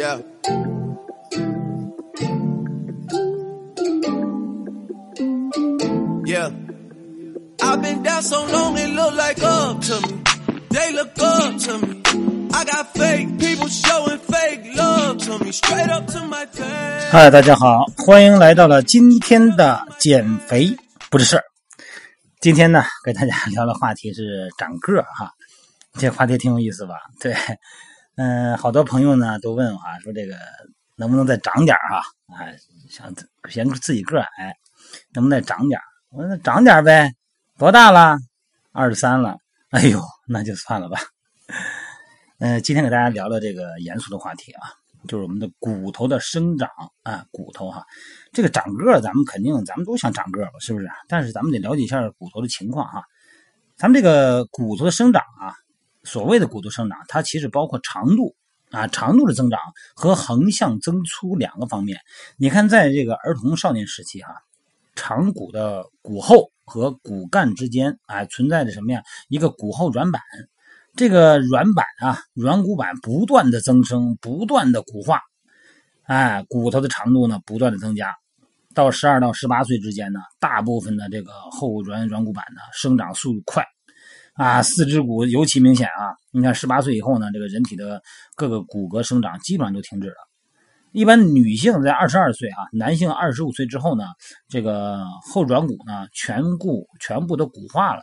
Yeah. Yeah. I've been down so long it look like up to me. They look up to me. I got fake people showing fake love to me. Straight up to my face. 嗨，大家好，欢迎来到了今天的减肥不是事儿。今天呢，跟大家聊的话题是长个儿哈，这话题挺有意思吧？对，嗯、好多朋友呢都问我啊，说这个能不能再长点儿哈？啊，想嫌自己个儿矮，能不能再长点？我说那长点呗，多大了？二十三了。哎呦，那就算了吧。呃，今天给大家聊聊这个严肃的话题啊，就是我们的骨头的生长啊，骨头哈，这个长个儿，咱们肯定咱们都想长个儿吧，是不是？但是咱们得了解一下骨头的情况哈。咱们这个骨头的生长啊，所谓的骨头生长，它其实包括长度啊，长度的增长和横向增粗两个方面。你看，在这个儿童少年时期哈、长骨的骨后和骨干之间，啊，存在着什么呀？一个骨后软板。这个软板啊，软骨板不断的增生，不断的骨化，哎，骨头的长度呢不断的增加。到十二到十八岁之间呢，大部分的这个后软软骨板呢生长速度快，啊，四肢骨尤其明显啊。你看十八岁以后呢，这个人体的各个骨骼生长基本上都停止了。一般女性在二十二岁啊，男性二十五岁之后呢，这个后软骨呢全骨全部都骨化了，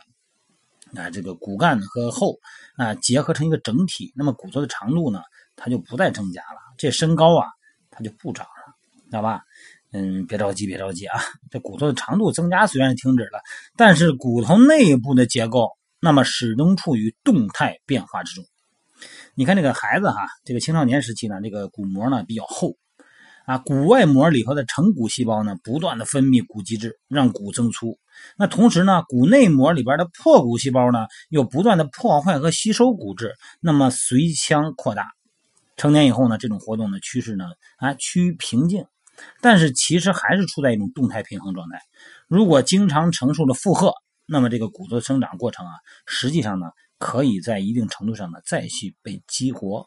啊，这个骨干和后啊结合成一个整体，那么骨头的长度呢，它就不再增加了，这身高啊，它就不长了，知道吧？嗯，别着急，别着急啊，这骨头的长度增加虽然停止了，但是骨头内部的结构，那么始终处于动态变化之中。你看这个孩子哈，这个青少年时期呢，这个骨膜呢比较厚，啊，骨外膜里头的成骨细胞呢，不断的分泌骨基质，让骨增粗。那同时呢，骨内膜里边的破骨细胞呢，又不断的破坏和吸收骨质，那么随腔扩大。成年以后呢，这种活动的趋势呢，啊，趋于平静，但是其实还是处在一种动态平衡状态。如果经常承受着负荷，那么这个骨头生长过程啊，实际上呢，可以在一定程度上呢，再去被激活。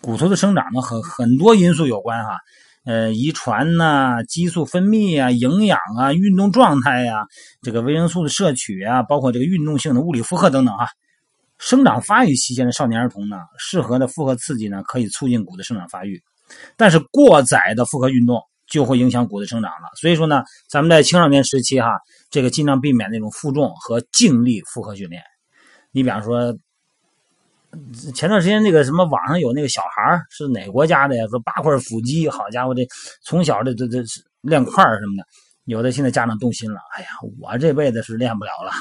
骨头的生长呢，和很多因素有关哈。呃，遗传呐、激素分泌啊、营养啊、运动状态呀、这个维生素的摄取啊，包括这个运动性的物理负荷等等哈。生长发育期间的少年儿童呢，适合的负荷刺激呢，可以促进骨的生长发育，但是过载的负荷运动就会影响骨的生长了。所以说呢，咱们在青少年时期哈，这个尽量避免那种负重和静力负荷训练。你比方说，前段时间那个什么网上有那个小孩是哪国家的呀？说八块腹肌，好家伙，这从小这这这练块什么的，有的现在家长动心了。哎呀，我这辈子是练不了了，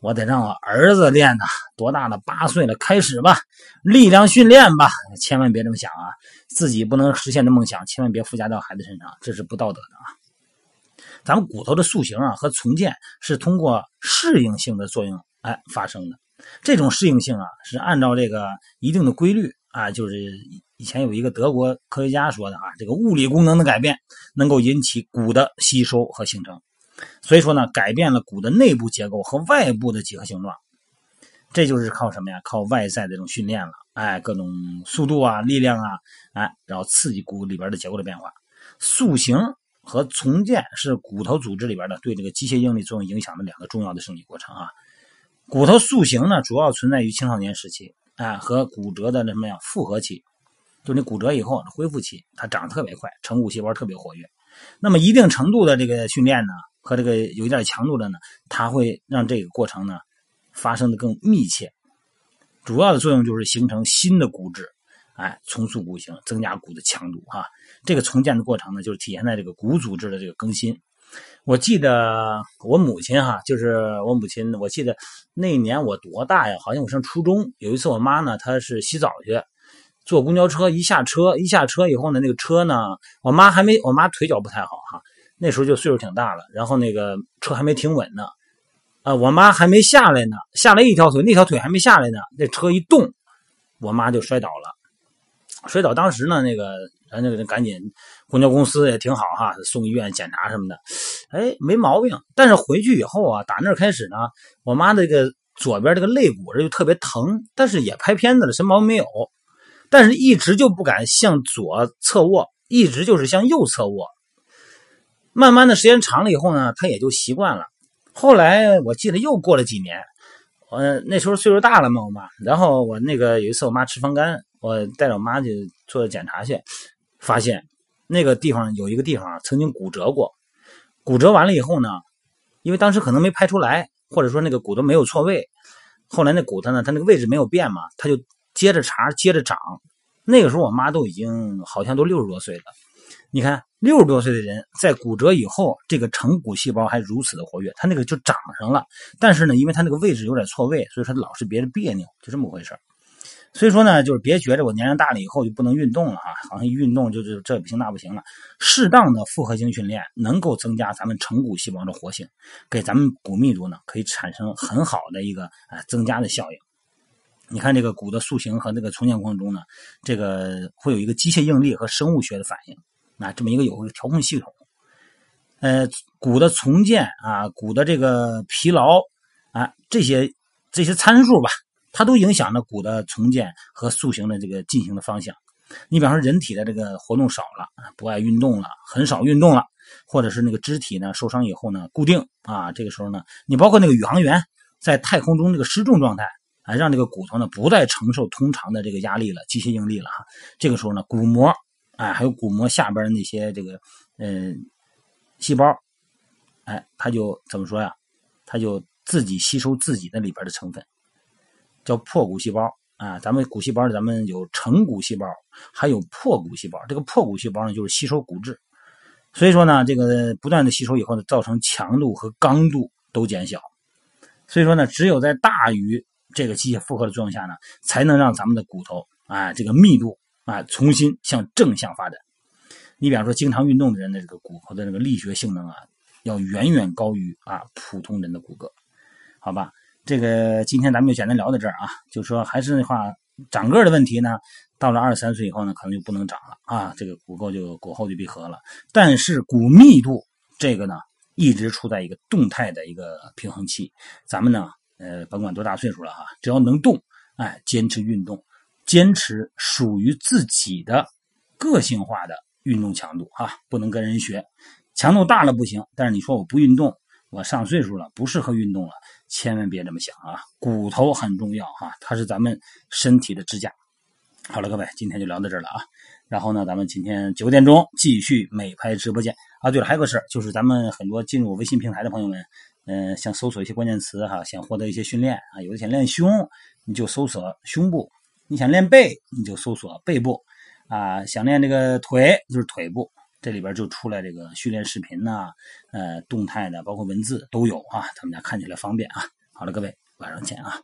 我得让我儿子练呐。多大了？八岁了，开始吧，力量训练吧。千万别这么想啊，自己不能实现的梦想，千万别附加到孩子身上，这是不道德的啊。咱们骨头的塑形啊和重建是通过适应性的作用哎发生的。这种适应性啊，是按照这个一定的规律啊，就是以前有一个德国科学家说的啊，这个物理功能的改变能够引起骨的吸收和形成，所以说呢，改变了骨的内部结构和外部的几何形状，这就是靠什么呀？靠外在的这种训练了，哎，各种速度啊、力量啊，哎，然后刺激骨里边的结构的变化，塑形和重建是骨头组织里边的对这个机械应力作用影响的两个重要的生理过程啊。骨头塑形呢，主要存在于青少年时期，啊，和骨折的那什么呀复合期，就你骨折以后恢复期，它长得特别快，成骨细胞特别活跃。那么一定程度的这个训练呢，和这个有一点强度的呢，它会让这个过程呢发生的更密切。主要的作用就是形成新的骨质，哎，重塑骨型，增加骨的强度哈。这个重建的过程呢，就是体现在这个骨组织的这个更新。我记得我母亲哈，就是我母亲，我记得那年我多大呀？好像我上初中。有一次我妈呢，她是洗澡去，坐公交车，一下车，一下车以后呢，那个车呢，我妈还没，我妈腿脚不太好哈，那时候就岁数挺大了，然后那个车还没停稳呢，啊，我妈还没下来呢，下来一条腿，那条腿还没下来呢，那车一动，我妈就摔倒了，摔倒当时呢，那个。咱这个赶紧，公交公司也挺好哈，送医院检查什么的，哎，没毛病。但是回去以后啊，打那开始呢，我妈这个左边这个肋骨这就特别疼，但是也拍片子了，什么毛病没有。但是一直就不敢向左侧卧，一直就是向右侧卧。慢慢的时间长了以后呢，他也就习惯了。后来我记得又过了几年，我那时候岁数大了嘛，我妈。然后我那个有一次我妈吃方肝，我带着我妈去做检查去，发现那个地方有一个地方曾经骨折过。骨折完了以后呢，因为当时可能没拍出来，或者说那个骨头没有错位，后来那骨头呢，它那个位置没有变嘛，它就接着茬接着长。那个时候我妈都已经好像都六十多岁了，你看。六十多岁的人在骨折以后，这个成骨细胞还如此的活跃，他那个就长上了。但是呢，因为他那个位置有点错位，所以说老是别的别扭，就这么回事所以说呢，就是别觉得我年龄大了以后就不能运动了啊，好像一运动就是这不行那不行了。适当的复合型训练能够增加咱们成骨细胞的活性，给咱们骨密度呢可以产生很好的一个啊增加的效应。你看这个骨的塑形和那个重建过程中呢，这个会有一个机械应力和生物学的反应。啊，这么一个有个调控系统，呃，骨的重建啊，骨的这个疲劳啊，这些这些参数吧，它都影响着骨的重建和塑形的这个进行的方向。你比方说，人体的这个活动少了，不爱运动了，很少运动了，或者是那个肢体呢受伤以后呢固定啊，这个时候呢，你包括那个宇航员在太空中这个失重状态啊，让这个骨头呢不再承受通常的这个压力了，机械应力了哈，这个时候呢，骨膜。哎，还有骨膜下边的那些这个，嗯，细胞，哎，它就怎么说呀？它就自己吸收自己的里边的成分，叫破骨细胞啊。咱们骨细胞，咱们有成骨细胞，还有破骨细胞。这个破骨细胞呢，就是吸收骨质。所以说呢，这个不断的吸收以后呢，造成强度和刚度都减小。所以说呢，只有在大于这个机械负荷的作用下呢，才能让咱们的骨头啊，这个密度。啊，重新向正向发展。你比方说，经常运动的人的这个骨骼的这个力学性能啊，要远远高于啊普通人的骨骼，好吧？这个今天咱们就简单聊到这儿啊。就说还是那话，长个的问题呢，到了二十三岁以后呢，可能就不能长了啊，这个骨垢就骨后就闭合了。但是骨密度这个呢，一直处在一个动态的一个平衡期。咱们呢，呃，甭管多大岁数了哈，只要能动，哎，坚持运动。坚持属于自己的个性化的运动强度啊，不能跟人学，强度大了不行。但是你说我不运动，我上岁数了，不适合运动了，千万别这么想啊！骨头很重要哈，它是咱们身体的支架。好了，各位，今天就聊到这儿了啊。然后呢，咱们今天九点钟继续美拍直播间啊。对了，还有个事儿，就是咱们很多进入微信平台的朋友们，嗯，想搜索一些关键词哈，想获得一些训练啊，有的想练胸，你就搜索胸部。你想练背，你就搜索背部，啊，想练这个腿就是腿部，这里边就出来这个训练视频呐，呃，动态的，包括文字都有啊，咱们家看起来方便啊。好了，各位，晚上见啊。